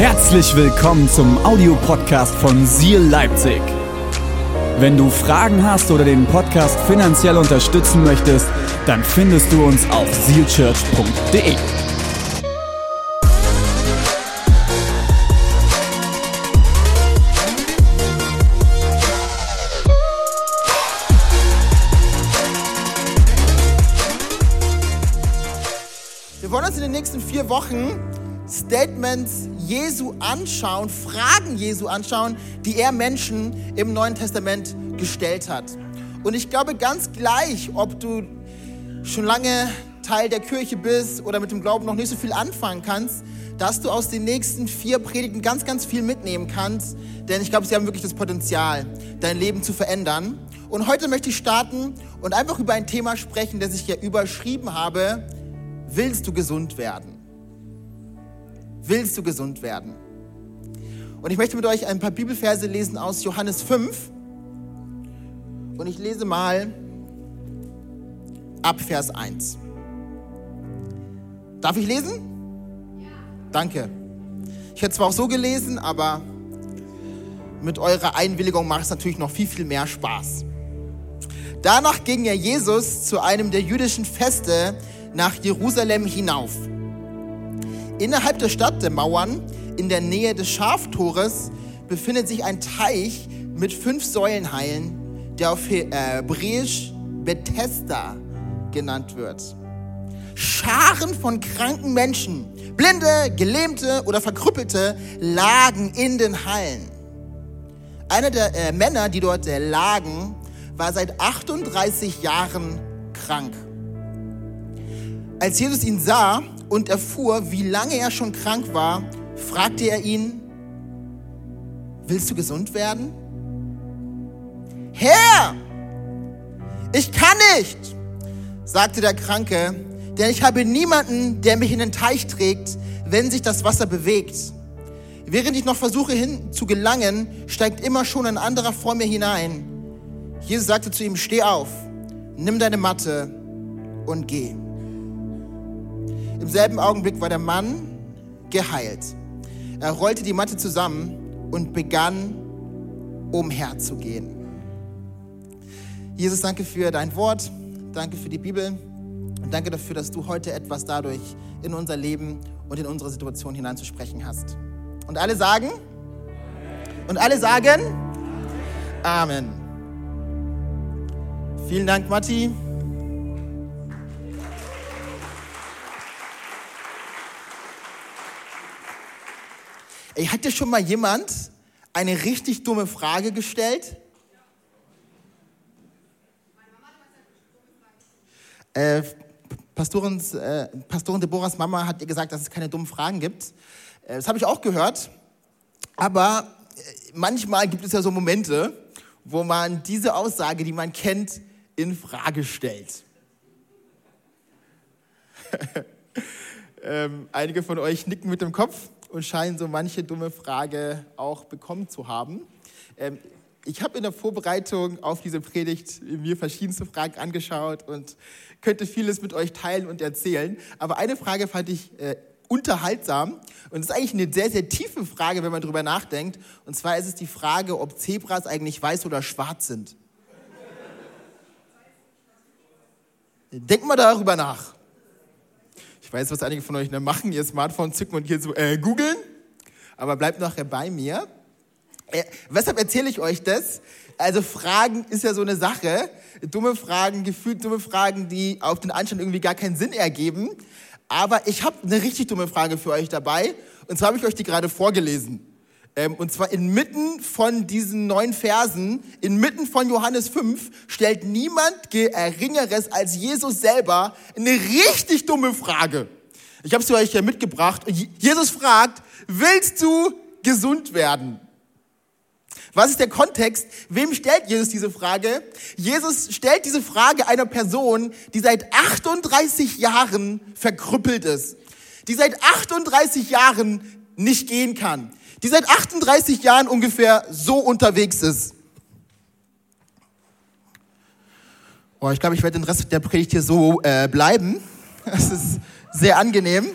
Herzlich willkommen zum Audiopodcast von Seal Leipzig. Wenn du Fragen hast oder den Podcast finanziell unterstützen möchtest, dann findest du uns auf sealchurch.de. Wir wollen uns in den nächsten vier Wochen Statements Jesu anschauen, Fragen Jesu anschauen, die er Menschen im Neuen Testament gestellt hat. Und ich glaube ganz gleich, ob du schon lange Teil der Kirche bist oder mit dem Glauben noch nicht so viel anfangen kannst, dass du aus den nächsten vier Predigten ganz, ganz viel mitnehmen kannst. Denn ich glaube, sie haben wirklich das Potenzial, dein Leben zu verändern. Und heute möchte ich starten und einfach über ein Thema sprechen, das ich ja überschrieben habe. Willst du gesund werden? Willst du gesund werden? Und ich möchte mit euch ein paar Bibelverse lesen aus Johannes 5. Und ich lese mal ab Vers 1. Darf ich lesen? Ja. Danke. Ich hätte zwar auch so gelesen, aber mit eurer Einwilligung macht es natürlich noch viel, viel mehr Spaß. Danach ging er Jesus zu einem der jüdischen Feste nach Jerusalem hinauf. Innerhalb der Stadt der Mauern, in der Nähe des Schaftores, befindet sich ein Teich mit fünf Säulenhallen, der auf Hebräisch Bethesda genannt wird. Scharen von kranken Menschen, Blinde, Gelähmte oder Verkrüppelte lagen in den Hallen. Einer der äh, Männer, die dort äh, lagen, war seit 38 Jahren krank. Als Jesus ihn sah und erfuhr, wie lange er schon krank war, fragte er ihn, willst du gesund werden? Herr, ich kann nicht, sagte der Kranke, denn ich habe niemanden, der mich in den Teich trägt, wenn sich das Wasser bewegt. Während ich noch versuche hin zu gelangen, steigt immer schon ein anderer vor mir hinein. Jesus sagte zu ihm, steh auf, nimm deine Matte und geh. Im selben Augenblick war der Mann geheilt. Er rollte die Matte zusammen und begann umherzugehen. Jesus, danke für dein Wort, danke für die Bibel und danke dafür, dass du heute etwas dadurch in unser Leben und in unsere Situation hineinzusprechen hast. Und alle sagen? Und alle sagen? Amen. Vielen Dank, Matti. Hat dir schon mal jemand eine richtig dumme Frage gestellt? Äh, Pastorin, äh, Pastorin Deborahs Mama hat ihr gesagt, dass es keine dummen Fragen gibt. Äh, das habe ich auch gehört. Aber äh, manchmal gibt es ja so Momente, wo man diese Aussage, die man kennt, in Frage stellt. ähm, einige von euch nicken mit dem Kopf und scheinen so manche dumme Frage auch bekommen zu haben. Ähm, ich habe in der Vorbereitung auf diese Predigt mir verschiedenste Fragen angeschaut und könnte vieles mit euch teilen und erzählen. Aber eine Frage fand ich äh, unterhaltsam und ist eigentlich eine sehr, sehr tiefe Frage, wenn man darüber nachdenkt. Und zwar ist es die Frage, ob Zebras eigentlich weiß oder schwarz sind. Denkt mal darüber nach. Ich weiß, was einige von euch machen, ihr Smartphone zücken und hier so äh, googeln, aber bleibt nachher bei mir. Äh, weshalb erzähle ich euch das? Also Fragen ist ja so eine Sache. Dumme Fragen, gefühlt dumme Fragen, die auf den Anschein irgendwie gar keinen Sinn ergeben. Aber ich habe eine richtig dumme Frage für euch dabei. Und zwar habe ich euch die gerade vorgelesen. Ähm, und zwar inmitten von diesen neun Versen, inmitten von Johannes 5, stellt niemand Geringeres als Jesus selber eine richtig dumme Frage. Ich habe sie euch ja mitgebracht. Jesus fragt, willst du gesund werden? Was ist der Kontext? Wem stellt Jesus diese Frage? Jesus stellt diese Frage einer Person, die seit 38 Jahren verkrüppelt ist, die seit 38 Jahren nicht gehen kann, die seit 38 Jahren ungefähr so unterwegs ist. Oh, ich glaube, ich werde den Rest der Predigt hier so äh, bleiben. Das ist sehr angenehm.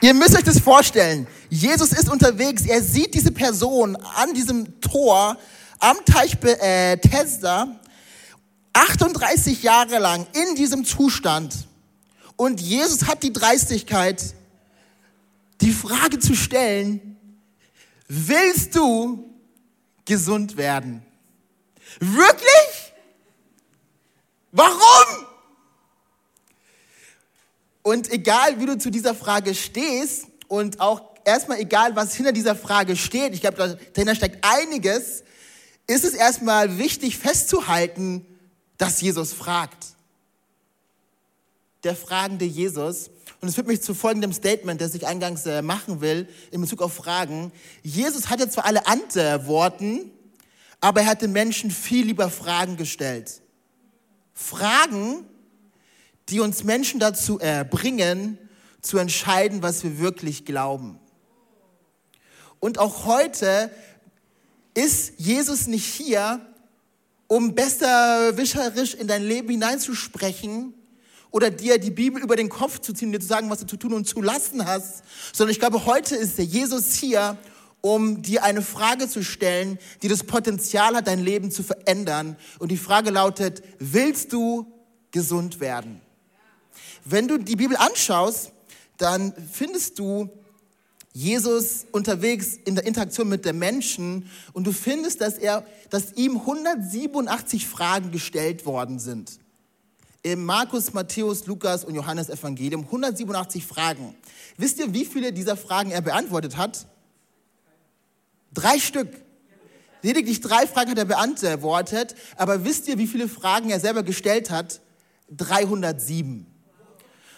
Ihr müsst euch das vorstellen. Jesus ist unterwegs. Er sieht diese Person an diesem Tor am Teich Bethesda 38 Jahre lang in diesem Zustand. Und Jesus hat die Dreistigkeit, die Frage zu stellen, willst du gesund werden? Wirklich? Warum? Und egal, wie du zu dieser Frage stehst und auch erstmal egal, was hinter dieser Frage steht, ich glaube, dahinter steckt einiges, ist es erstmal wichtig festzuhalten, dass Jesus fragt. Der fragende Jesus. Und es führt mich zu folgendem Statement, das ich eingangs äh, machen will, in Bezug auf Fragen. Jesus hatte zwar alle Antworten, aber er hat den Menschen viel lieber Fragen gestellt. Fragen, die uns Menschen dazu äh, bringen, zu entscheiden, was wir wirklich glauben. Und auch heute ist Jesus nicht hier, um besserwischerisch in dein Leben hineinzusprechen oder dir die Bibel über den Kopf zu ziehen, dir zu sagen, was du zu tun und zu lassen hast, sondern ich glaube, heute ist der Jesus hier, um dir eine Frage zu stellen, die das Potenzial hat, dein Leben zu verändern. Und die Frage lautet, willst du gesund werden? Wenn du die Bibel anschaust, dann findest du Jesus unterwegs in der Interaktion mit den Menschen und du findest, dass, er, dass ihm 187 Fragen gestellt worden sind. Im Markus, Matthäus, Lukas und Johannes Evangelium 187 Fragen. Wisst ihr, wie viele dieser Fragen er beantwortet hat? Drei Stück. Lediglich drei Fragen hat er beantwortet, aber wisst ihr, wie viele Fragen er selber gestellt hat? 307.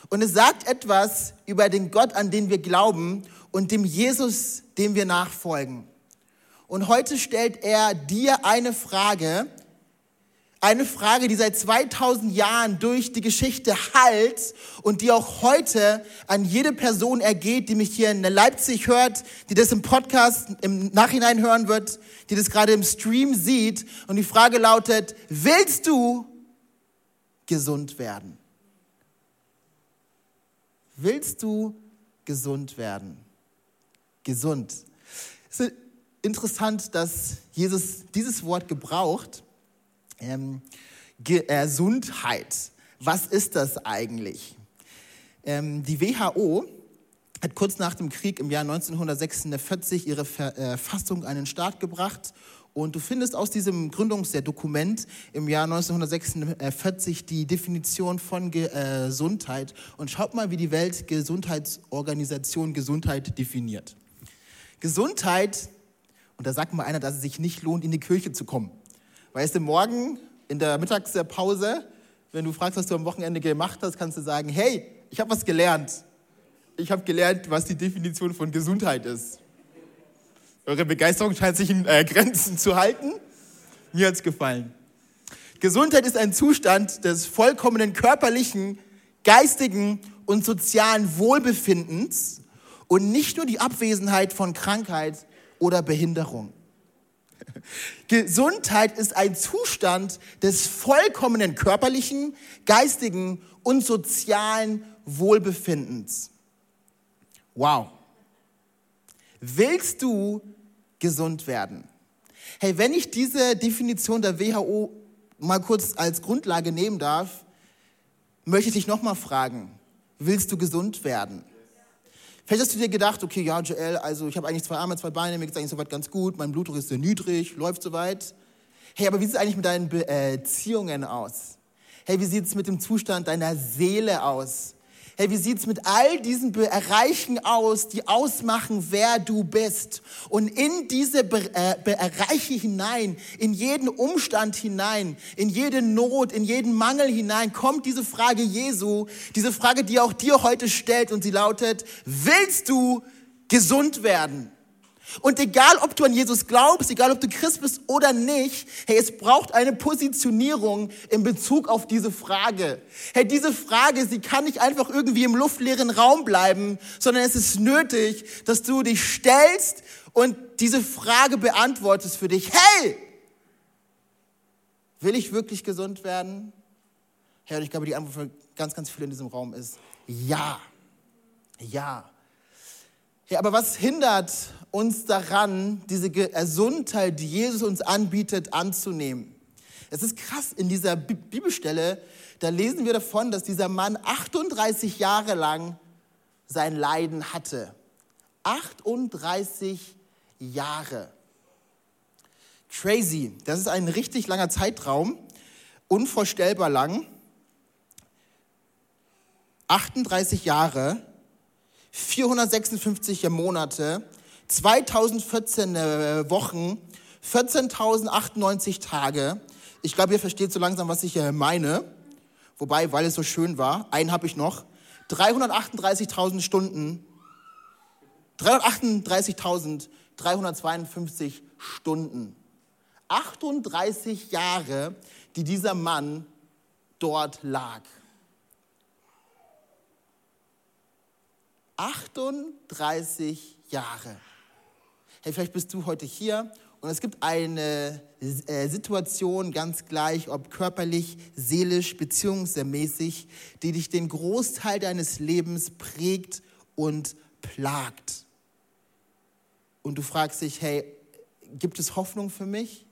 Und es sagt etwas über den Gott, an den wir glauben und dem Jesus, dem wir nachfolgen. Und heute stellt er dir eine Frage, eine Frage, die seit 2000 Jahren durch die Geschichte halt und die auch heute an jede Person ergeht, die mich hier in Leipzig hört, die das im Podcast im Nachhinein hören wird, die das gerade im Stream sieht. Und die Frage lautet, willst du gesund werden? Willst du gesund werden? Gesund. Es ist interessant, dass Jesus dieses Wort gebraucht. Ähm, Gesundheit. Was ist das eigentlich? Ähm, die WHO hat kurz nach dem Krieg im Jahr 1946 ihre Verfassung an den Start gebracht und du findest aus diesem Gründungsdokument im Jahr 1946 die Definition von äh, Gesundheit. Und schaut mal, wie die Weltgesundheitsorganisation Gesundheit definiert. Gesundheit, und da sagt mal einer, dass es sich nicht lohnt, in die Kirche zu kommen. Weißt du, morgen in der Mittagspause, wenn du fragst, was du am Wochenende gemacht hast, kannst du sagen, hey, ich habe was gelernt. Ich habe gelernt, was die Definition von Gesundheit ist. Eure Begeisterung scheint sich in äh, Grenzen zu halten. Mir hat es gefallen. Gesundheit ist ein Zustand des vollkommenen körperlichen, geistigen und sozialen Wohlbefindens und nicht nur die Abwesenheit von Krankheit oder Behinderung. Gesundheit ist ein Zustand des vollkommenen körperlichen, geistigen und sozialen Wohlbefindens. Wow. Willst du gesund werden. Hey, wenn ich diese Definition der WHO mal kurz als Grundlage nehmen darf, möchte ich dich nochmal fragen, willst du gesund werden? Vielleicht hast du dir gedacht, okay, ja, Joel, also ich habe eigentlich zwei Arme, zwei Beine, mir geht es eigentlich soweit ganz gut, mein Blutdruck ist sehr niedrig, läuft soweit. Hey, aber wie sieht es eigentlich mit deinen Beziehungen aus? Hey, wie sieht es mit dem Zustand deiner Seele aus? Hey, wie sieht's mit all diesen Bereichen aus, die ausmachen, wer du bist? Und in diese äh, Bereiche hinein, in jeden Umstand hinein, in jede Not, in jeden Mangel hinein, kommt diese Frage Jesu, diese Frage, die auch dir heute stellt und sie lautet, willst du gesund werden? Und egal, ob du an Jesus glaubst, egal, ob du Christ bist oder nicht, hey, es braucht eine Positionierung in Bezug auf diese Frage. Hey, diese Frage, sie kann nicht einfach irgendwie im luftleeren Raum bleiben, sondern es ist nötig, dass du dich stellst und diese Frage beantwortest für dich. Hey, will ich wirklich gesund werden? Hey, ich glaube, die Antwort für ganz, ganz viele in diesem Raum ist ja. Ja. Ja, aber was hindert uns daran, diese Gesundheit, die Jesus uns anbietet, anzunehmen? Es ist krass, in dieser Bibelstelle, da lesen wir davon, dass dieser Mann 38 Jahre lang sein Leiden hatte. 38 Jahre. Crazy. Das ist ein richtig langer Zeitraum. Unvorstellbar lang. 38 Jahre, 456 Monate, 2014 äh, Wochen, 14.098 Tage. Ich glaube, ihr versteht so langsam, was ich äh, meine. Wobei, weil es so schön war, einen habe ich noch. 338.000 Stunden, 338.352 Stunden. 38 Jahre, die dieser Mann dort lag. 38 Jahre. Hey, vielleicht bist du heute hier und es gibt eine äh, Situation, ganz gleich, ob körperlich, seelisch, beziehungsmäßig, die dich den Großteil deines Lebens prägt und plagt. Und du fragst dich, hey, gibt es Hoffnung für mich?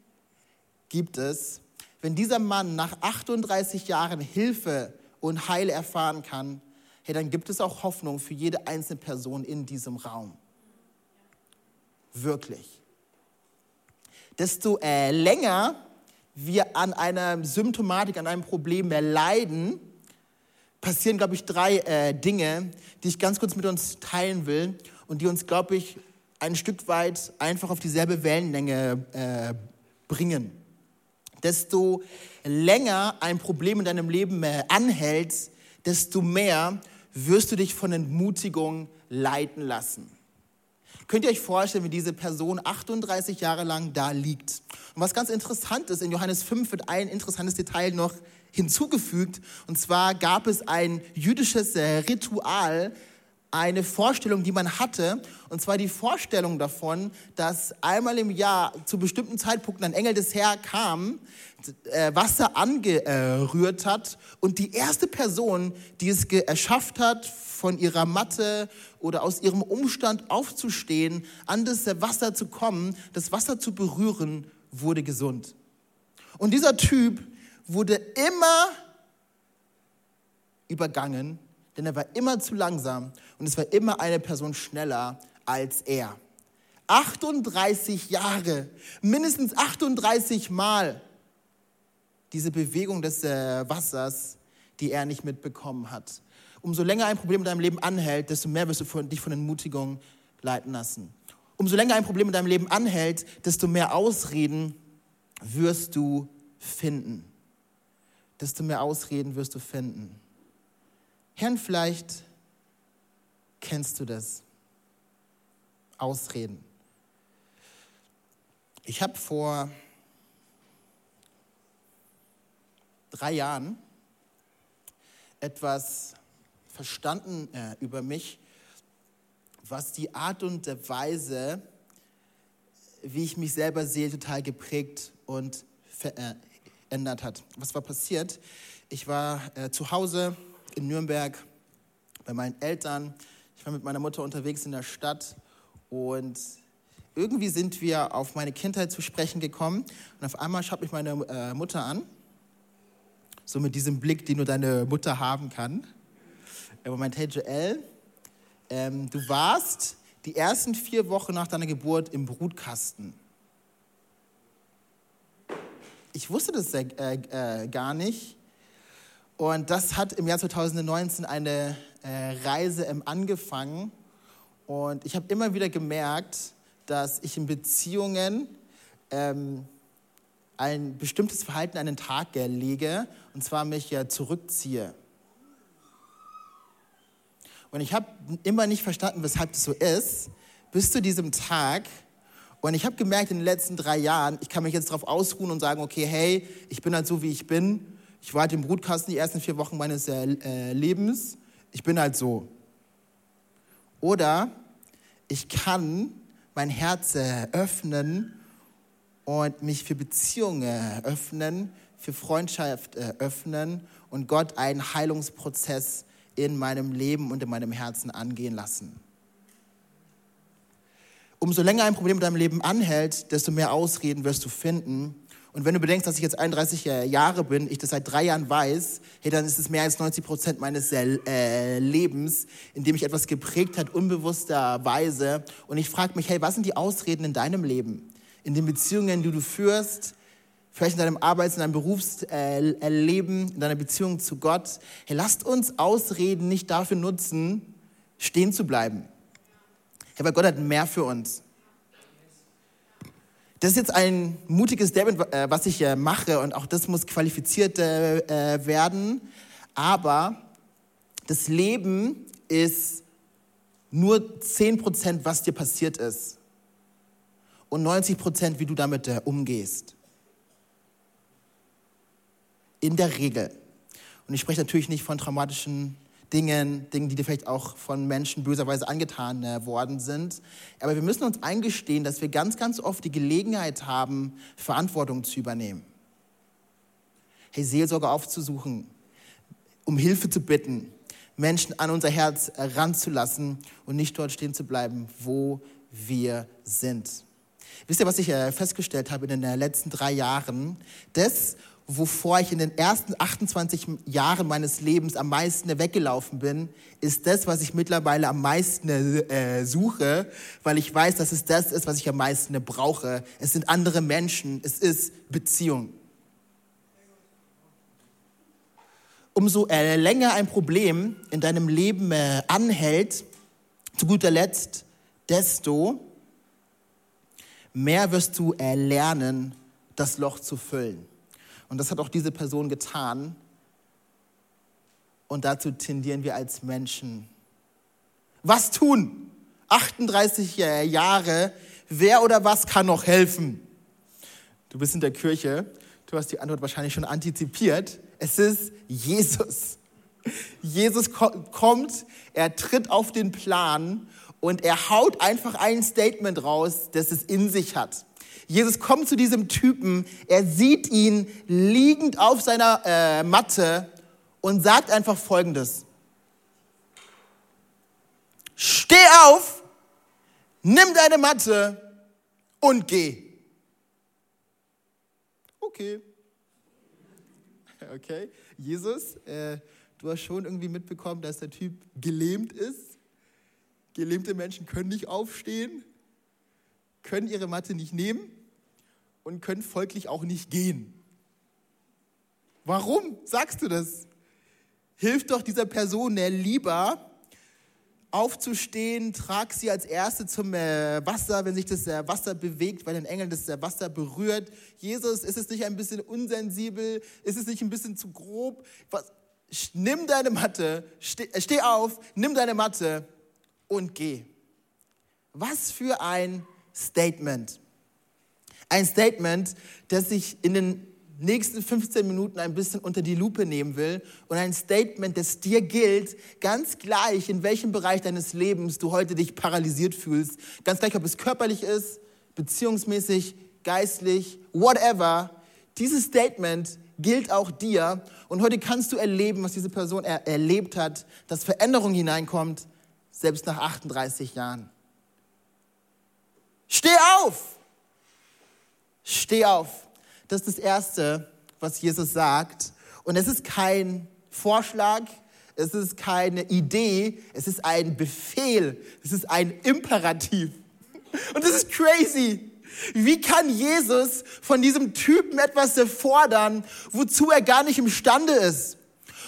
Gibt es. Wenn dieser Mann nach 38 Jahren Hilfe und Heil erfahren kann, hey, dann gibt es auch Hoffnung für jede einzelne Person in diesem Raum. Wirklich. Desto äh, länger wir an einer Symptomatik, an einem Problem mehr leiden, passieren, glaube ich, drei äh, Dinge, die ich ganz kurz mit uns teilen will und die uns, glaube ich, ein Stück weit einfach auf dieselbe Wellenlänge äh, bringen. Desto länger ein Problem in deinem Leben äh, anhält, desto mehr wirst du dich von Entmutigung leiten lassen. Könnt ihr euch vorstellen, wie diese Person 38 Jahre lang da liegt? Und was ganz interessant ist, in Johannes 5 wird ein interessantes Detail noch hinzugefügt. Und zwar gab es ein jüdisches Ritual, eine Vorstellung, die man hatte, und zwar die Vorstellung davon, dass einmal im Jahr zu bestimmten Zeitpunkten ein Engel des Herrn kam, äh, Wasser angerührt hat und die erste Person, die es erschafft hat, von ihrer Matte oder aus ihrem Umstand aufzustehen, an das Wasser zu kommen, das Wasser zu berühren, wurde gesund. Und dieser Typ wurde immer übergangen denn er war immer zu langsam und es war immer eine Person schneller als er. 38 Jahre, mindestens 38 Mal diese Bewegung des äh, Wassers, die er nicht mitbekommen hat. Umso länger ein Problem in deinem Leben anhält, desto mehr wirst du von, dich von Entmutigung leiten lassen. Umso länger ein Problem in deinem Leben anhält, desto mehr Ausreden wirst du finden. Desto mehr Ausreden wirst du finden. Herrn, vielleicht kennst du das. Ausreden. Ich habe vor drei Jahren etwas verstanden äh, über mich, was die Art und Weise, wie ich mich selber sehe, total geprägt und verändert hat. Was war passiert? Ich war äh, zu Hause in Nürnberg bei meinen Eltern. Ich war mit meiner Mutter unterwegs in der Stadt und irgendwie sind wir auf meine Kindheit zu sprechen gekommen und auf einmal schaut mich meine äh, Mutter an, so mit diesem Blick, den nur deine Mutter haben kann. Er meint, hey Joel, ähm, du warst die ersten vier Wochen nach deiner Geburt im Brutkasten. Ich wusste das äh, äh, gar nicht. Und das hat im Jahr 2019 eine äh, Reise ähm, angefangen. Und ich habe immer wieder gemerkt, dass ich in Beziehungen ähm, ein bestimmtes Verhalten an den Tag lege, und zwar mich ja zurückziehe. Und ich habe immer nicht verstanden, weshalb das so ist, bis zu diesem Tag. Und ich habe gemerkt in den letzten drei Jahren, ich kann mich jetzt darauf ausruhen und sagen, okay, hey, ich bin halt so, wie ich bin. Ich war halt im Brutkasten die ersten vier Wochen meines äh, äh, Lebens. Ich bin halt so. Oder ich kann mein Herz äh, öffnen und mich für Beziehungen öffnen, für Freundschaft äh, öffnen und Gott einen Heilungsprozess in meinem Leben und in meinem Herzen angehen lassen. Umso länger ein Problem in deinem Leben anhält, desto mehr Ausreden wirst du finden. Und wenn du bedenkst, dass ich jetzt 31 Jahre bin, ich das seit drei Jahren weiß, hey, dann ist es mehr als 90 Prozent meines äh, Lebens, in dem mich etwas geprägt hat, unbewussterweise. Und ich frage mich, hey, was sind die Ausreden in deinem Leben? In den Beziehungen, die du führst, vielleicht in deinem Arbeits-, in deinem Berufsleben, in deiner Beziehung zu Gott. Hey, lasst uns Ausreden nicht dafür nutzen, stehen zu bleiben. Hey, weil Gott hat mehr für uns. Das ist jetzt ein mutiges Statement, äh, was ich mache und auch das muss qualifiziert äh, werden. Aber das Leben ist nur 10%, was dir passiert ist und 90%, wie du damit äh, umgehst. In der Regel. Und ich spreche natürlich nicht von traumatischen Dingen, Dingen, die dir vielleicht auch von Menschen böserweise angetan äh, worden sind. Aber wir müssen uns eingestehen, dass wir ganz, ganz oft die Gelegenheit haben, Verantwortung zu übernehmen. Hey, Seelsorge aufzusuchen, um Hilfe zu bitten, Menschen an unser Herz ranzulassen und nicht dort stehen zu bleiben, wo wir sind. Wisst ihr, was ich äh, festgestellt habe in den äh, letzten drei Jahren? Das, wovor ich in den ersten 28 Jahren meines Lebens am meisten weggelaufen bin, ist das, was ich mittlerweile am meisten äh, suche, weil ich weiß, dass es das ist, was ich am meisten brauche. Es sind andere Menschen, es ist Beziehung. Umso äh, länger ein Problem in deinem Leben äh, anhält, zu guter Letzt, desto mehr wirst du erlernen, das Loch zu füllen. Und das hat auch diese Person getan. Und dazu tendieren wir als Menschen. Was tun? 38 Jahre. Wer oder was kann noch helfen? Du bist in der Kirche. Du hast die Antwort wahrscheinlich schon antizipiert. Es ist Jesus. Jesus kommt, er tritt auf den Plan und er haut einfach ein Statement raus, das es in sich hat. Jesus kommt zu diesem Typen, er sieht ihn liegend auf seiner äh, Matte und sagt einfach Folgendes. Steh auf, nimm deine Matte und geh. Okay. Okay, Jesus, äh, du hast schon irgendwie mitbekommen, dass der Typ gelähmt ist. Gelähmte Menschen können nicht aufstehen, können ihre Matte nicht nehmen und können folglich auch nicht gehen. Warum sagst du das? Hilf doch dieser Person lieber aufzustehen, trag sie als Erste zum äh, Wasser, wenn sich das äh, Wasser bewegt, weil ein Engel das äh, Wasser berührt. Jesus, ist es nicht ein bisschen unsensibel? Ist es nicht ein bisschen zu grob? Was? Nimm deine Matte, steh, steh auf, nimm deine Matte und geh. Was für ein Statement. Ein Statement, das ich in den nächsten 15 Minuten ein bisschen unter die Lupe nehmen will und ein Statement, das dir gilt, ganz gleich, in welchem Bereich deines Lebens du heute dich paralysiert fühlst, ganz gleich, ob es körperlich ist, beziehungsmäßig, geistlich, whatever. Dieses Statement gilt auch dir und heute kannst du erleben, was diese Person er erlebt hat, dass Veränderung hineinkommt, selbst nach 38 Jahren. Steh auf! Steh auf! Das ist das Erste, was Jesus sagt. Und es ist kein Vorschlag, es ist keine Idee, es ist ein Befehl, es ist ein Imperativ. Und das ist crazy. Wie kann Jesus von diesem Typen etwas fordern, wozu er gar nicht imstande ist?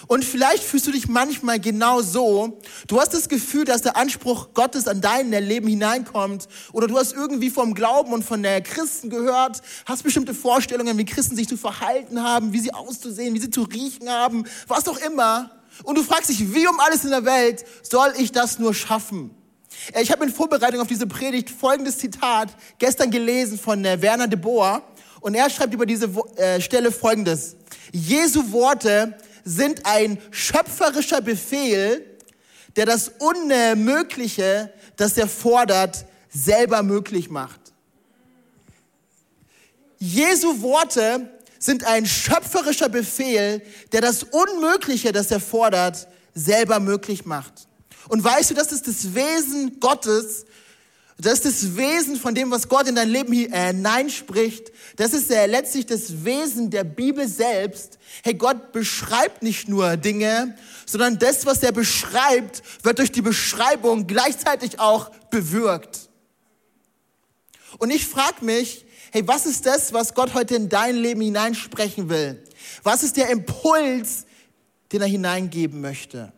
Und vielleicht fühlst du dich manchmal genau so. Du hast das Gefühl, dass der Anspruch Gottes an dein Leben hineinkommt. Oder du hast irgendwie vom Glauben und von der Christen gehört, hast bestimmte Vorstellungen, wie Christen sich zu verhalten haben, wie sie auszusehen, wie sie zu riechen haben, was auch immer. Und du fragst dich, wie um alles in der Welt soll ich das nur schaffen? Ich habe in Vorbereitung auf diese Predigt folgendes Zitat gestern gelesen von äh, Werner de Boer. Und er schreibt über diese äh, Stelle folgendes. Jesu Worte sind ein schöpferischer Befehl, der das Unmögliche, das er fordert, selber möglich macht. Jesu Worte sind ein schöpferischer Befehl, der das Unmögliche, das er fordert, selber möglich macht. Und weißt du, das ist das Wesen Gottes, Das ist das Wesen von dem, was Gott in dein Leben hineinspricht. Das ist äh, letztlich das Wesen der Bibel selbst. Hey, Gott beschreibt nicht nur Dinge, sondern das, was er beschreibt, wird durch die Beschreibung gleichzeitig auch bewirkt. Und ich frage mich, hey, was ist das, was Gott heute in dein Leben hineinsprechen will? Was ist der Impuls, den er hineingeben möchte?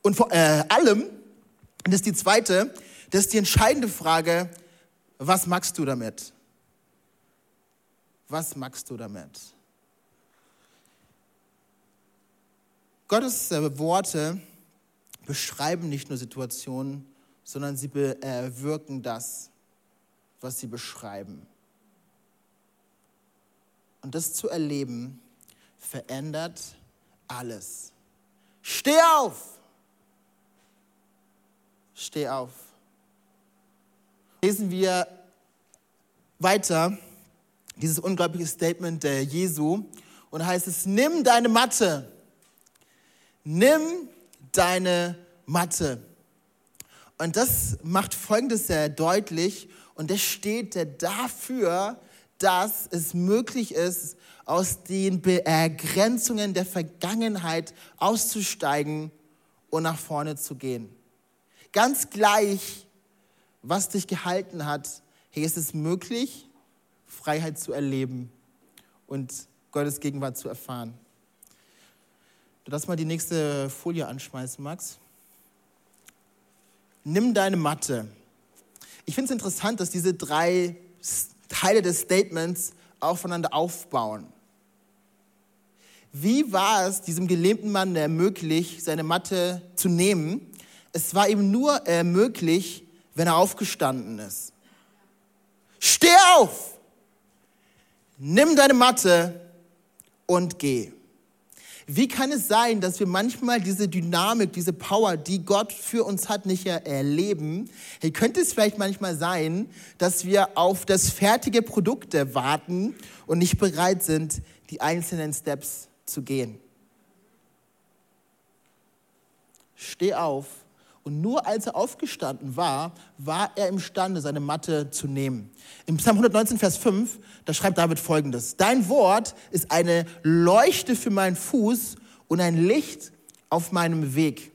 Und vor äh, allem, das ist die zweite, das ist die entscheidende Frage, was magst du damit? Was magst du damit? Gottes äh, Worte beschreiben nicht nur Situationen, sondern sie bewirken äh, das, was sie beschreiben. Und das zu erleben, verändert alles. Steh auf! Steh auf. Lesen wir weiter dieses unglaubliche Statement der Jesu und heißt es, nimm deine Matte, nimm deine Matte. Und das macht Folgendes sehr deutlich und das steht dafür, dass es möglich ist, aus den Begrenzungen der Vergangenheit auszusteigen und nach vorne zu gehen. Ganz gleich, was dich gehalten hat, hey, ist es möglich, Freiheit zu erleben und Gottes Gegenwart zu erfahren. Du darfst mal die nächste Folie anschmeißen, Max. Nimm deine Matte. Ich finde es interessant, dass diese drei Teile des Statements aufeinander aufbauen. Wie war es diesem gelähmten Mann möglich, seine Matte zu nehmen? Es war ihm nur äh, möglich, wenn er aufgestanden ist. Steh auf! Nimm deine Matte und geh. Wie kann es sein, dass wir manchmal diese Dynamik, diese Power, die Gott für uns hat, nicht erleben? Hey, könnte es vielleicht manchmal sein, dass wir auf das fertige Produkt warten und nicht bereit sind, die einzelnen Steps zu gehen? Steh auf. Und nur als er aufgestanden war, war er imstande, seine Matte zu nehmen. Im Psalm 119, Vers 5, da schreibt David folgendes. Dein Wort ist eine Leuchte für meinen Fuß und ein Licht auf meinem Weg.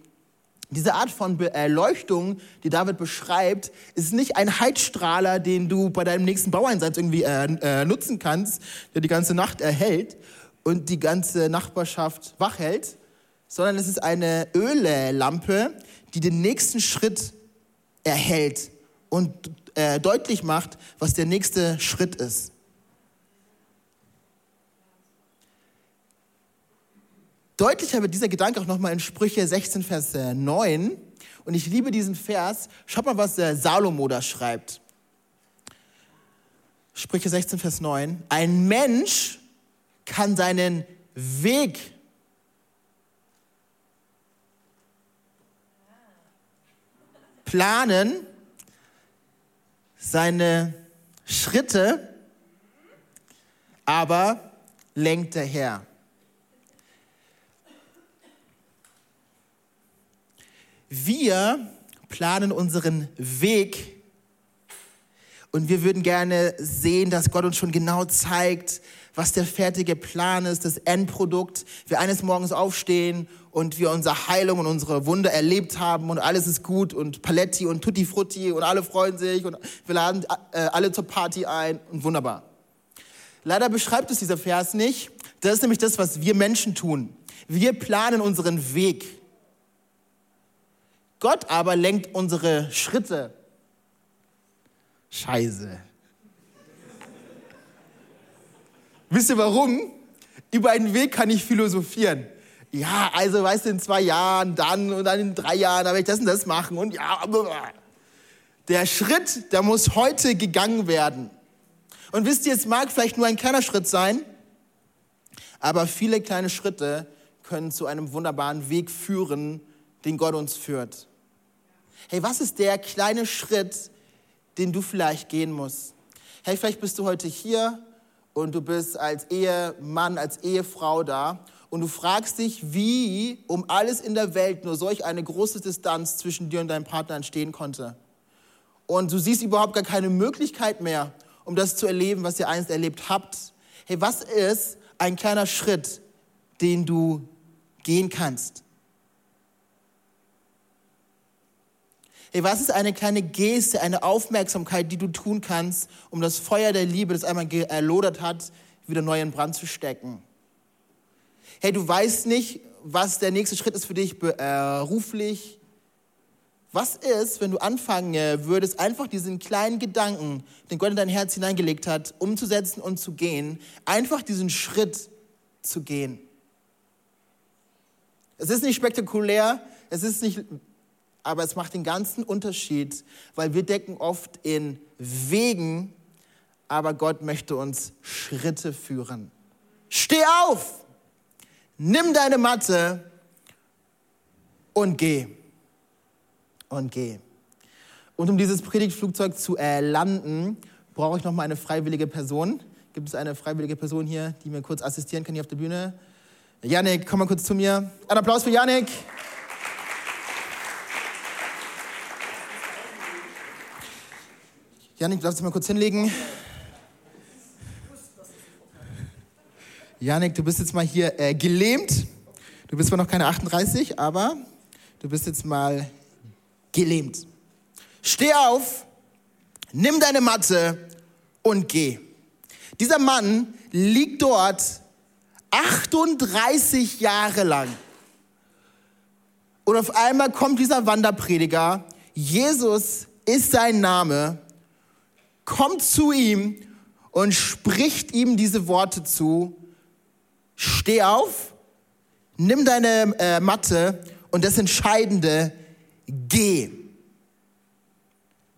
Diese Art von Erleuchtung, die David beschreibt, ist nicht ein Heizstrahler, den du bei deinem nächsten Baueinsatz irgendwie äh, äh, nutzen kannst, der die ganze Nacht erhält und die ganze Nachbarschaft wach hält, sondern es ist eine Öllampe, die den nächsten Schritt erhält und äh, deutlich macht, was der nächste Schritt ist. Deutlicher wird dieser Gedanke auch nochmal in Sprüche 16, Vers 9. Äh, und ich liebe diesen Vers. Schaut mal, was der Salomo da schreibt. Sprüche 16, Vers 9. Ein Mensch kann seinen Weg planen, seine Schritte, aber lenkt der Herr. Wir planen unseren Weg und wir würden gerne sehen, dass Gott uns schon genau zeigt, was der fertige Plan ist, das Endprodukt. Wir eines Morgens aufstehen und wir unsere Heilung und unsere Wunder erlebt haben und alles ist gut und Paletti und Tutti Frutti und alle freuen sich und wir laden äh, alle zur Party ein und wunderbar. Leider beschreibt es dieser Vers nicht. Das ist nämlich das, was wir Menschen tun. Wir planen unseren Weg. Gott aber lenkt unsere Schritte. Scheiße. Wisst ihr warum? Über einen Weg kann ich philosophieren. Ja, also weißt du, in zwei Jahren, dann und dann in drei Jahren, da werde ich das und das machen und ja. Der Schritt, der muss heute gegangen werden. Und wisst ihr, es mag vielleicht nur ein kleiner Schritt sein, aber viele kleine Schritte können zu einem wunderbaren Weg führen, den Gott uns führt. Hey, was ist der kleine Schritt, den du vielleicht gehen musst? Hey, vielleicht bist du heute hier und du bist als Ehemann, als Ehefrau da und du fragst dich, wie um alles in der Welt nur solch eine große Distanz zwischen dir und deinem Partner entstehen konnte. Und du siehst überhaupt gar keine Möglichkeit mehr, um das zu erleben, was ihr einst erlebt habt. Hey, was ist ein kleiner Schritt, den du gehen kannst? Hey, was ist eine kleine Geste, eine Aufmerksamkeit, die du tun kannst, um das Feuer der Liebe, das einmal erlodert hat, wieder neu in Brand zu stecken? Hey, du weißt nicht, was der nächste Schritt ist für dich beruflich. Was ist, wenn du anfangen würdest, einfach diesen kleinen Gedanken, den Gott in dein Herz hineingelegt hat, umzusetzen und zu gehen, einfach diesen Schritt zu gehen? Es ist nicht spektakulär, es ist nicht aber es macht den ganzen Unterschied, weil wir decken oft in Wegen, aber Gott möchte uns Schritte führen. Steh auf, nimm deine Matte und geh. Und geh. Und um dieses Predigtflugzeug zu äh, landen, brauche ich noch mal eine freiwillige Person. Gibt es eine freiwillige Person hier, die mir kurz assistieren kann hier auf der Bühne? Janik, komm mal kurz zu mir. Ein Applaus für Janik. Janik, darfst du mal kurz hinlegen? Janik, du bist jetzt mal hier äh, gelähmt. Du bist zwar noch keine 38, aber du bist jetzt mal gelähmt. Steh auf, nimm deine Matte und geh. Dieser Mann liegt dort 38 Jahre lang. Und auf einmal kommt dieser Wanderprediger. Jesus ist sein Name kommt zu ihm und spricht ihm diese Worte zu. Steh auf, nimm deine äh, Matte und das Entscheidende, geh.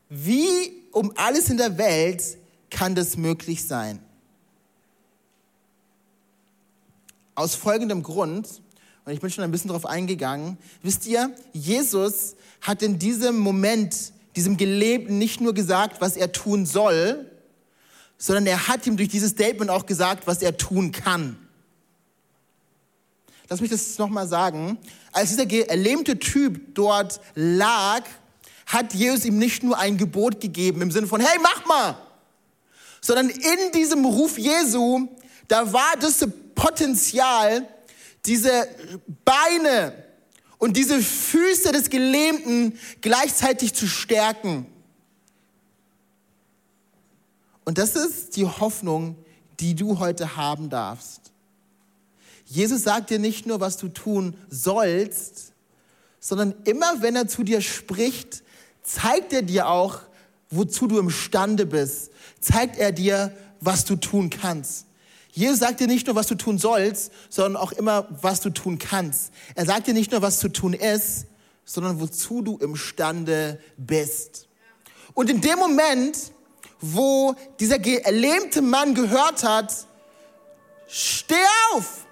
Wie um alles in der Welt kann das möglich sein? Aus folgendem Grund, und ich bin schon ein bisschen darauf eingegangen, wisst ihr, Jesus hat in diesem Moment diesem Gelebten nicht nur gesagt, was er tun soll, sondern er hat ihm durch dieses Statement auch gesagt, was er tun kann. Lass mich das nochmal sagen. Als dieser erlähmte Typ dort lag, hat Jesus ihm nicht nur ein Gebot gegeben im Sinne von, hey, mach mal, sondern in diesem Ruf Jesu, da war das Potenzial, diese Beine, und diese Füße des Gelähmten gleichzeitig zu stärken. Und das ist die Hoffnung, die du heute haben darfst. Jesus sagt dir nicht nur, was du tun sollst, sondern immer wenn er zu dir spricht, zeigt er dir auch, wozu du imstande bist. Zeigt er dir, was du tun kannst. Jesus sagt dir nicht nur, was du tun sollst, sondern auch immer, was du tun kannst. Er sagt dir nicht nur, was zu tun ist, sondern wozu du imstande bist. Und in dem Moment, wo dieser gelähmte Mann gehört hat, steh auf,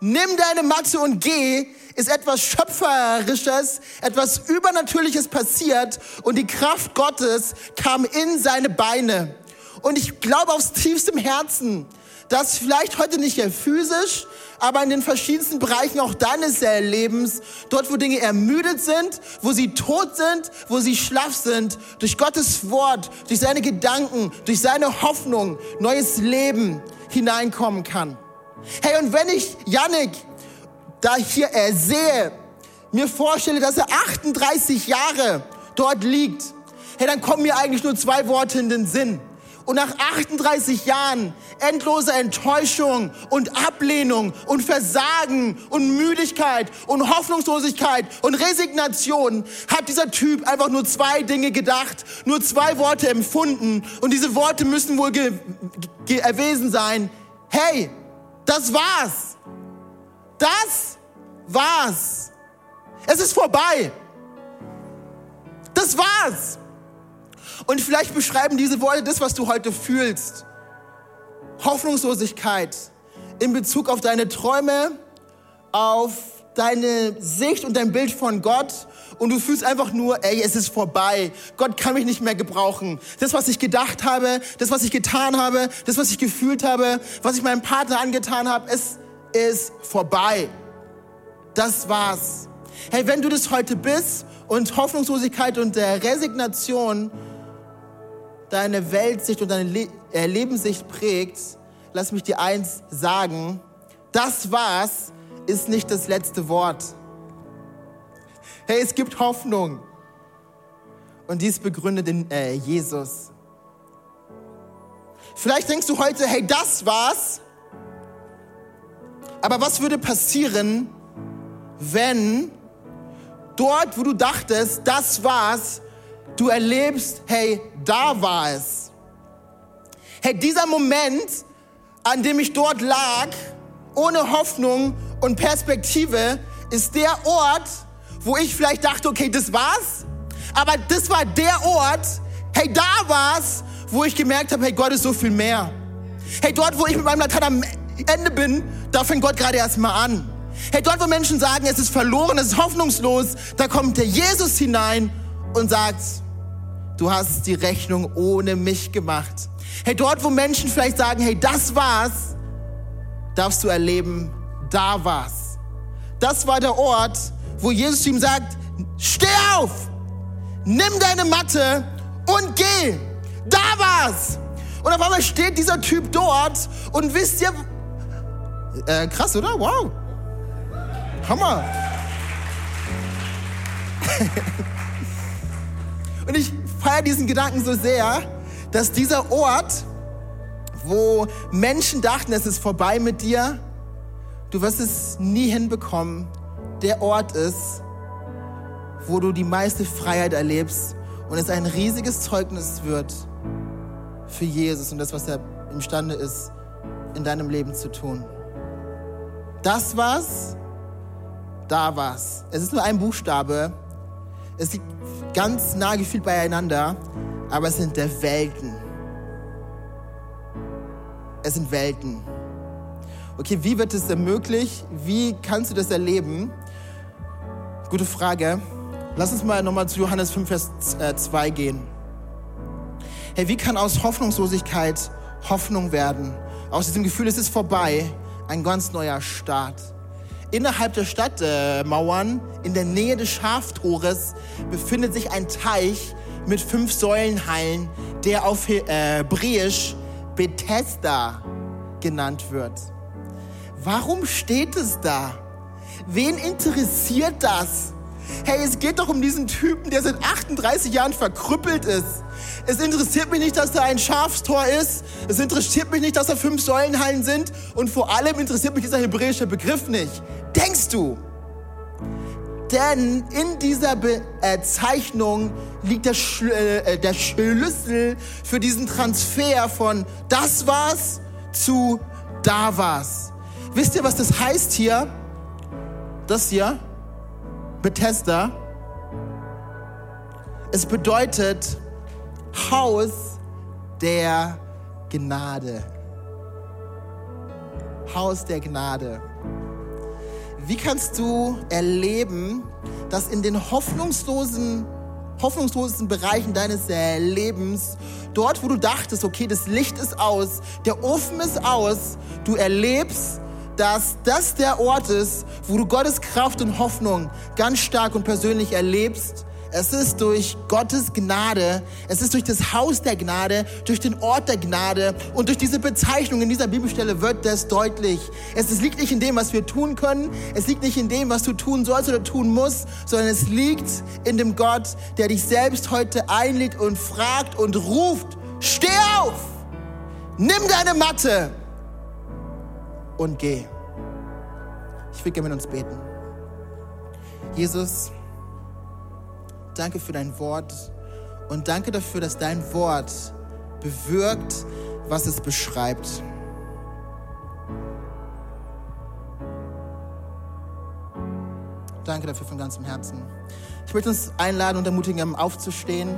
nimm deine Matte und geh, ist etwas Schöpferisches, etwas Übernatürliches passiert und die Kraft Gottes kam in seine Beine. Und ich glaube aus tiefstem Herzen, dass vielleicht heute nicht eher physisch, aber in den verschiedensten Bereichen auch deines Lebens, dort wo Dinge ermüdet sind, wo sie tot sind, wo sie schlaff sind, durch Gottes Wort, durch seine Gedanken, durch seine Hoffnung, neues Leben hineinkommen kann. Hey, und wenn ich Yannick da hier ersehe, mir vorstelle, dass er 38 Jahre dort liegt, hey, dann kommen mir eigentlich nur zwei Worte in den Sinn. Und nach 38 Jahren endloser Enttäuschung und Ablehnung und Versagen und Müdigkeit und Hoffnungslosigkeit und Resignation hat dieser Typ einfach nur zwei Dinge gedacht, nur zwei Worte empfunden. Und diese Worte müssen wohl erwesen sein. Hey, das war's. Das war's. Es ist vorbei. Das war's. Und vielleicht beschreiben diese Worte das, was du heute fühlst. Hoffnungslosigkeit in Bezug auf deine Träume, auf deine Sicht und dein Bild von Gott und du fühlst einfach nur, ey, es ist vorbei. Gott kann mich nicht mehr gebrauchen. Das, was ich gedacht habe, das, was ich getan habe, das, was ich gefühlt habe, was ich meinem Partner angetan habe, es ist vorbei. Das war's. Hey, wenn du das heute bist und Hoffnungslosigkeit und der Resignation deine Weltsicht und deine Le äh, Lebenssicht prägt, lass mich dir eins sagen, das war's ist nicht das letzte Wort. Hey, es gibt Hoffnung. Und dies begründet in äh, Jesus. Vielleicht denkst du heute, hey, das war's. Aber was würde passieren, wenn dort, wo du dachtest, das war's, du erlebst, hey, da war es. Hey, dieser Moment, an dem ich dort lag, ohne Hoffnung und Perspektive, ist der Ort, wo ich vielleicht dachte, okay, das war's. Aber das war der Ort, hey, da war's, wo ich gemerkt habe, hey, Gott ist so viel mehr. Hey, dort, wo ich mit meinem Latein am Ende bin, da fängt Gott gerade erstmal an. Hey, dort, wo Menschen sagen, es ist verloren, es ist hoffnungslos, da kommt der Jesus hinein und sagt, du hast die Rechnung ohne mich gemacht. Hey, dort, wo Menschen vielleicht sagen, hey, das war's, darfst du erleben, da war's. Das war der Ort, wo Jesus ihm sagt, steh auf, nimm deine Matte und geh. Da war's. Und auf einmal steht dieser Typ dort und wisst ihr, äh, krass, oder? Wow. Hammer. und ich feiere diesen Gedanken so sehr, dass dieser Ort, wo Menschen dachten, es ist vorbei mit dir, du wirst es nie hinbekommen, der Ort ist, wo du die meiste Freiheit erlebst und es ein riesiges Zeugnis wird für Jesus und das, was er imstande ist, in deinem Leben zu tun. Das war's, da war's. Es ist nur ein Buchstabe. Es liegt ganz nah gefühlt beieinander, aber es sind der Welten. Es sind Welten. Okay, wie wird es denn möglich? Wie kannst du das erleben? Gute Frage. Lass uns mal nochmal zu Johannes 5, Vers 2 äh, gehen. Hey, wie kann aus Hoffnungslosigkeit Hoffnung werden? Aus diesem Gefühl, es ist vorbei, ein ganz neuer Start. Innerhalb der Stadtmauern, äh, in der Nähe des Schaftores, befindet sich ein Teich mit fünf Säulenhallen, der auf Hebräisch Bethesda genannt wird. Warum steht es da? Wen interessiert das? Hey, es geht doch um diesen Typen, der seit 38 Jahren verkrüppelt ist. Es interessiert mich nicht, dass da ein Schafstor ist. Es interessiert mich nicht, dass da fünf Säulenhallen sind. Und vor allem interessiert mich dieser hebräische Begriff nicht. Denkst du? Denn in dieser Bezeichnung liegt der, Schl äh, der Schlüssel für diesen Transfer von das war's zu da war's. Wisst ihr, was das heißt hier? Das hier? Bethesda. Es bedeutet Haus der Gnade. Haus der Gnade. Wie kannst du erleben, dass in den hoffnungslosen, hoffnungslosesten Bereichen deines Lebens, dort wo du dachtest, okay, das Licht ist aus, der Ofen ist aus, du erlebst, dass das der Ort ist, wo du Gottes Kraft und Hoffnung ganz stark und persönlich erlebst. Es ist durch Gottes Gnade, es ist durch das Haus der Gnade, durch den Ort der Gnade und durch diese Bezeichnung in dieser Bibelstelle wird das deutlich. Es, liegt nicht in dem, was wir tun können, es liegt nicht in dem, was du tun sollst oder tun musst, sondern es liegt in dem Gott, der dich selbst heute einlädt und fragt und ruft, steh auf, nimm deine Matte und geh. Ich will gerne mit uns beten. Jesus, danke für dein Wort und danke dafür, dass dein Wort bewirkt, was es beschreibt. Danke dafür von ganzem Herzen. Ich möchte uns einladen und ermutigen, aufzustehen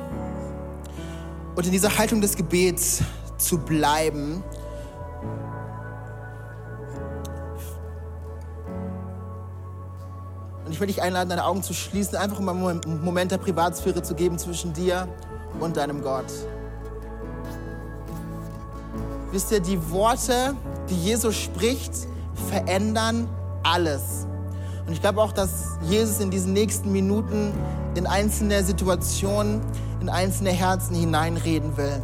und in dieser Haltung des Gebets zu bleiben. Ich will dich einladen, deine Augen zu schließen, einfach um einen Moment der Privatsphäre zu geben zwischen dir und deinem Gott. Wisst ihr, die Worte, die Jesus spricht, verändern alles. Und ich glaube auch, dass Jesus in diesen nächsten Minuten in einzelne Situationen, in einzelne Herzen hineinreden will.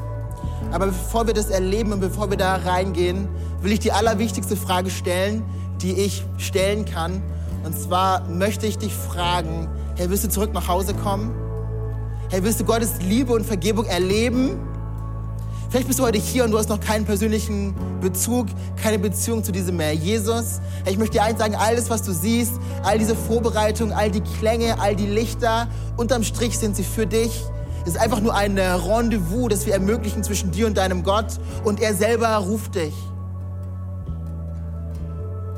Aber bevor wir das erleben und bevor wir da reingehen, will ich die allerwichtigste Frage stellen, die ich stellen kann. Und zwar möchte ich dich fragen, hey, willst du zurück nach Hause kommen? Hey, willst du Gottes Liebe und Vergebung erleben? Vielleicht bist du heute hier und du hast noch keinen persönlichen Bezug, keine Beziehung zu diesem Herr Jesus. Hey, ich möchte dir eins sagen, alles, was du siehst, all diese Vorbereitungen, all die Klänge, all die Lichter, unterm Strich sind sie für dich. Es ist einfach nur ein Rendezvous, das wir ermöglichen zwischen dir und deinem Gott. Und er selber ruft dich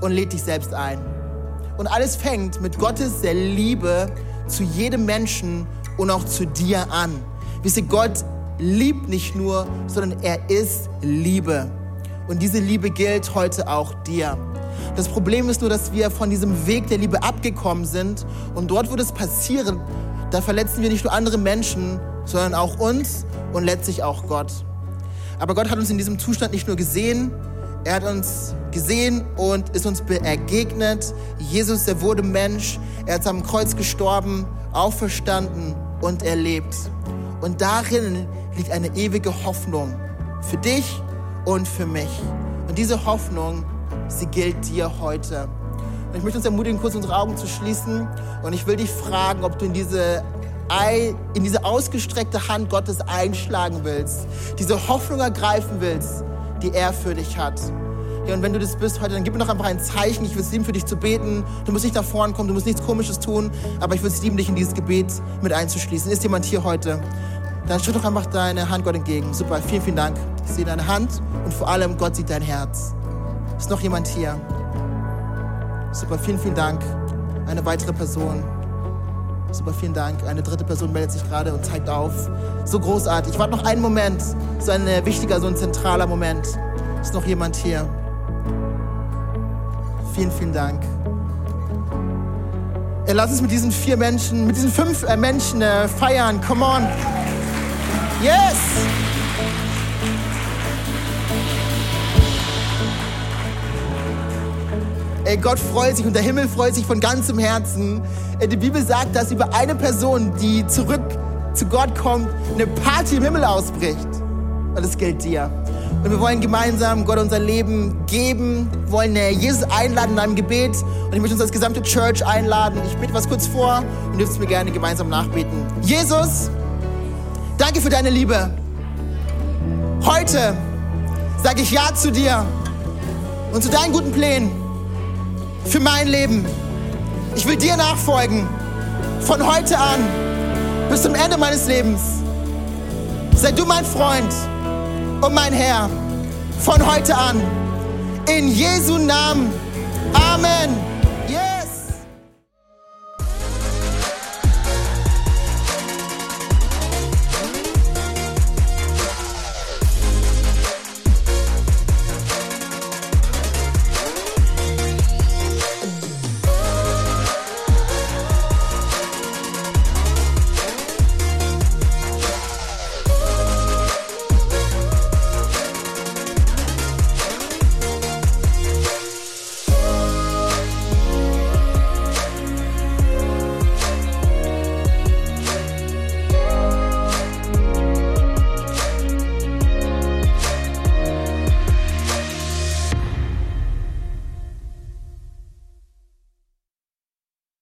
und lädt dich selbst ein. Und alles fängt mit Gottes Liebe zu jedem Menschen und auch zu dir an. Wisst ihr, Gott liebt nicht nur, sondern er ist Liebe. Und diese Liebe gilt heute auch dir. Das Problem ist nur, dass wir von diesem Weg der Liebe abgekommen sind. Und dort, wo das passiert, da verletzen wir nicht nur andere Menschen, sondern auch uns und letztlich auch Gott. Aber Gott hat uns in diesem Zustand nicht nur gesehen, er hat uns gesehen und ist uns begegnet. Jesus, der wurde Mensch, er ist am Kreuz gestorben, auferstanden und erlebt. Und darin liegt eine ewige Hoffnung für dich und für mich. Und diese Hoffnung, sie gilt dir heute. Und ich möchte uns ermutigen, kurz unsere Augen zu schließen. Und ich will dich fragen, ob du in diese, in diese ausgestreckte Hand Gottes einschlagen willst, diese Hoffnung ergreifen willst, die er für dich hat. Ja, und wenn du das bist heute, dann gib mir noch einfach ein Zeichen. Ich will es lieben, für dich zu beten. Du musst nicht nach vorne kommen, du musst nichts Komisches tun, aber ich will es lieben, dich in dieses Gebet mit einzuschließen. Ist jemand hier heute? Dann schütt doch einfach deine Hand Gott entgegen. Super, vielen, vielen Dank. Ich sehe deine Hand und vor allem Gott sieht dein Herz. Ist noch jemand hier? Super, vielen, vielen Dank. Eine weitere Person. Super, vielen Dank. Eine dritte Person meldet sich gerade und zeigt auf. So großartig. Warte noch einen Moment. So ein äh, wichtiger, so ein zentraler Moment. Ist noch jemand hier? Vielen, vielen Dank. Ja, lass uns mit diesen vier Menschen, mit diesen fünf äh, Menschen äh, feiern. Come on. Yes! Ey, Gott freut sich und der Himmel freut sich von ganzem Herzen. Die Bibel sagt, dass über eine Person, die zurück zu Gott kommt, eine Party im Himmel ausbricht. Und das gilt dir. Und wir wollen gemeinsam Gott unser Leben geben, wollen Jesus einladen in einem Gebet. Und ich möchte uns als gesamte Church einladen. Ich bete was kurz vor und dürft mir gerne gemeinsam nachbeten. Jesus, Danke für deine Liebe. Heute sage ich Ja zu dir und zu deinen guten Plänen für mein Leben. Ich will dir nachfolgen von heute an bis zum Ende meines Lebens. Sei du mein Freund und mein Herr von heute an. In Jesu Namen. Amen.